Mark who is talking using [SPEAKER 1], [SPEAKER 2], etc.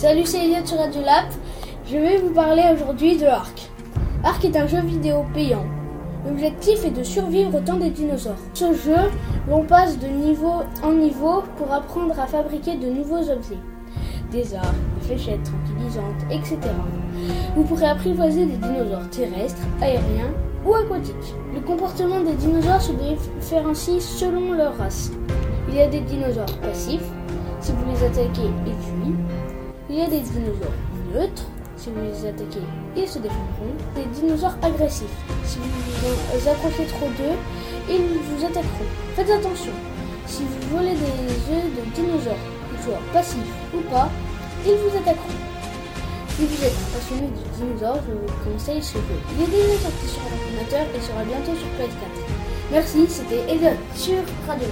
[SPEAKER 1] Salut, c'est Elliot sur Radio. Je vais vous parler aujourd'hui de Ark. Ark est un jeu vidéo payant. L'objectif est de survivre au temps des dinosaures. Ce jeu, l'on passe de niveau en niveau pour apprendre à fabriquer de nouveaux objets. Des armes, des fléchettes tranquillisantes, etc. Vous pourrez apprivoiser des dinosaures terrestres, aériens ou aquatiques. Le comportement des dinosaures se différencie selon leur race. Il y a des dinosaures passifs, si vous les attaquez, ils fuient. Il y a des dinosaures neutres, si vous les attaquez, ils se défendront. Des dinosaures agressifs, si vous vous approchez trop d'eux, ils vous attaqueront. Faites attention, si vous volez des œufs de dinosaures, qu'ils soient passifs ou pas, ils vous attaqueront. Si vous êtes passionné de dinosaures, je vous conseille ce jeu. Il est déjà sorti sur l'ordinateur et sera bientôt sur PS4. Merci, c'était Eden sur Radio.